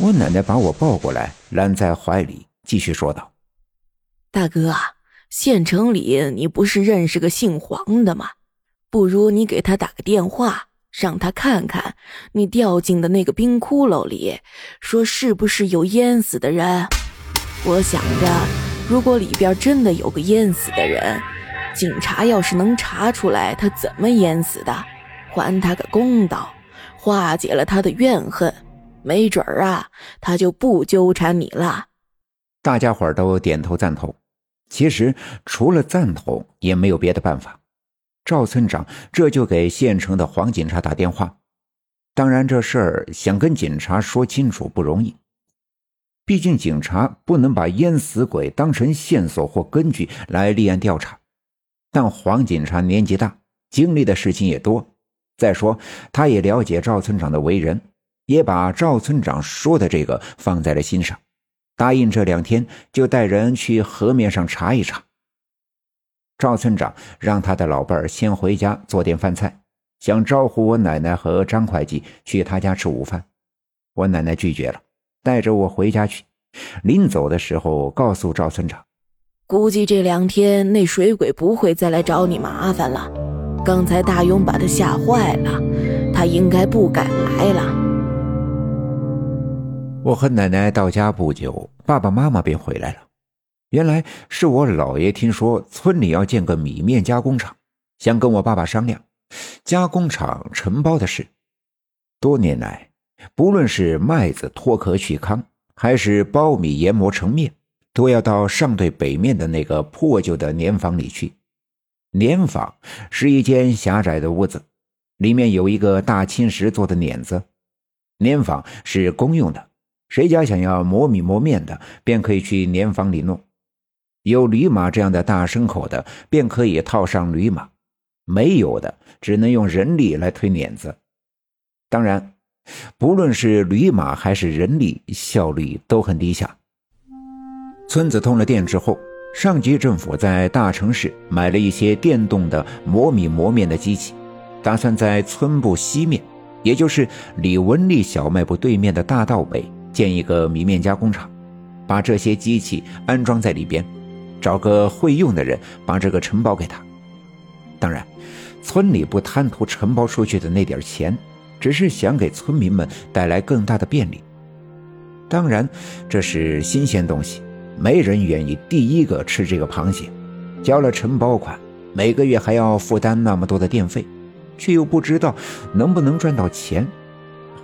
我奶奶把我抱过来，揽在怀里，继续说道：“大哥，县城里你不是认识个姓黄的吗？不如你给他打个电话，让他看看你掉进的那个冰窟窿里，说是不是有淹死的人。我想着，如果里边真的有个淹死的人，警察要是能查出来他怎么淹死的，还他个公道，化解了他的怨恨。”没准儿啊，他就不纠缠你了。大家伙都点头赞同。其实除了赞同，也没有别的办法。赵村长这就给县城的黄警察打电话。当然，这事儿想跟警察说清楚不容易，毕竟警察不能把淹死鬼当成线索或根据来立案调查。但黄警察年纪大，经历的事情也多，再说他也了解赵村长的为人。也把赵村长说的这个放在了心上，答应这两天就带人去河面上查一查。赵村长让他的老伴儿先回家做点饭菜，想招呼我奶奶和张会计去他家吃午饭。我奶奶拒绝了，带着我回家去。临走的时候，告诉赵村长：“估计这两天那水鬼不会再来找你麻烦了。刚才大勇把他吓坏了，他应该不敢来了。”我和奶奶到家不久，爸爸妈妈便回来了。原来是我姥爷听说村里要建个米面加工厂，想跟我爸爸商量加工厂承包的事。多年来，不论是麦子脱壳去糠，还是苞米研磨成面，都要到上队北面的那个破旧的碾坊里去。碾坊是一间狭窄的屋子，里面有一个大青石做的碾子。碾坊是公用的。谁家想要磨米磨面的，便可以去碾房里弄；有驴马这样的大牲口的，便可以套上驴马；没有的，只能用人力来推碾子。当然，不论是驴马还是人力，效率都很低下。村子通了电之后，上级政府在大城市买了一些电动的磨米磨面的机器，打算在村部西面，也就是李文丽小卖部对面的大道北。建一个米面加工厂，把这些机器安装在里边，找个会用的人把这个承包给他。当然，村里不贪图承包出去的那点钱，只是想给村民们带来更大的便利。当然，这是新鲜东西，没人愿意第一个吃这个螃蟹。交了承包款，每个月还要负担那么多的电费，却又不知道能不能赚到钱。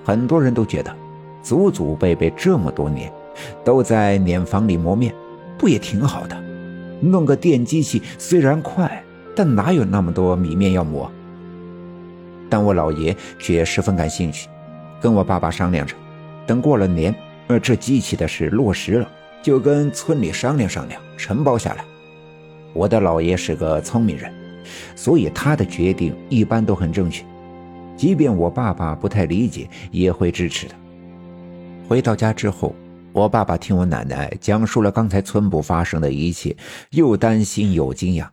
很多人都觉得。祖祖辈辈这么多年，都在碾坊里磨面，不也挺好的？弄个电机器虽然快，但哪有那么多米面要磨？但我老爷却十分感兴趣，跟我爸爸商量着，等过了年，呃，这机器的事落实了，就跟村里商量商量，承包下来。我的老爷是个聪明人，所以他的决定一般都很正确，即便我爸爸不太理解，也会支持的。回到家之后，我爸爸听我奶奶讲述了刚才村部发生的一切，又担心又惊讶。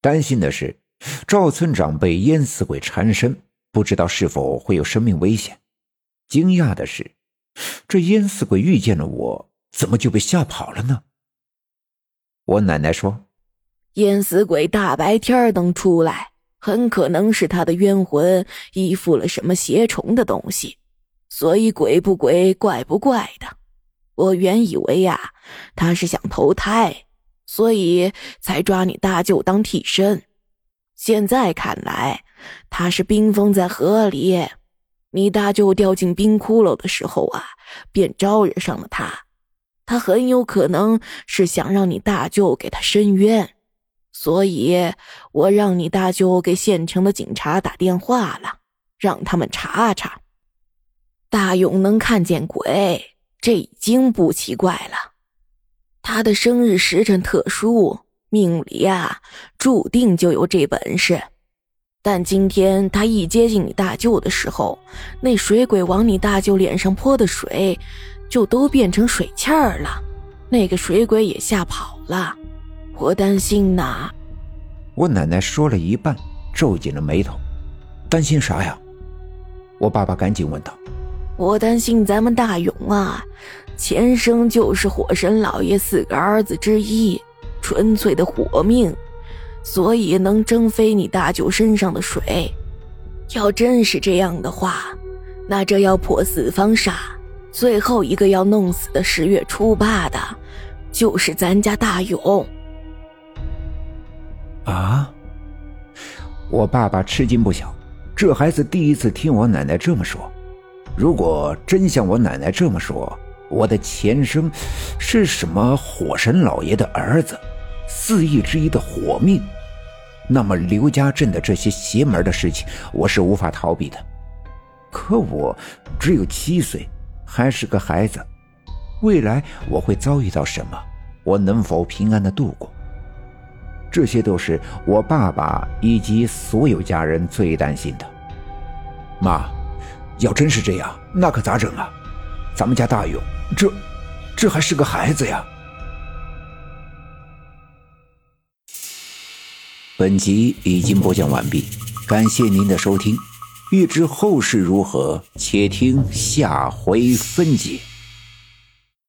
担心的是赵村长被淹死鬼缠身，不知道是否会有生命危险；惊讶的是，这淹死鬼遇见了我，怎么就被吓跑了呢？我奶奶说：“淹死鬼大白天能出来，很可能是他的冤魂依附了什么邪虫的东西。”所以鬼不鬼，怪不怪的。我原以为呀，他是想投胎，所以才抓你大舅当替身。现在看来，他是冰封在河里。你大舅掉进冰窟窿的时候啊，便招惹上了他。他很有可能是想让你大舅给他伸冤，所以我让你大舅给县城的警察打电话了，让他们查查。大勇能看见鬼，这已经不奇怪了。他的生日时辰特殊，命里呀注定就有这本事。但今天他一接近你大舅的时候，那水鬼往你大舅脸上泼的水，就都变成水气儿了。那个水鬼也吓跑了，我担心呐。我奶奶说了一半，皱紧了眉头，担心啥呀？我爸爸赶紧问道。我担心咱们大勇啊，前生就是火神老爷四个儿子之一，纯粹的火命，所以能蒸飞你大舅身上的水。要真是这样的话，那这要破四方煞，最后一个要弄死的十月初八的，就是咱家大勇。啊！我爸爸吃惊不小，这孩子第一次听我奶奶这么说。如果真像我奶奶这么说，我的前生是什么火神老爷的儿子，四翼之一的火命，那么刘家镇的这些邪门的事情，我是无法逃避的。可我只有七岁，还是个孩子，未来我会遭遇到什么？我能否平安的度过？这些都是我爸爸以及所有家人最担心的。妈，要真是这样，那可咋整啊？咱们家大勇，这，这还是个孩子呀。本集已经播讲完毕，感谢您的收听。欲知后事如何，且听下回分解。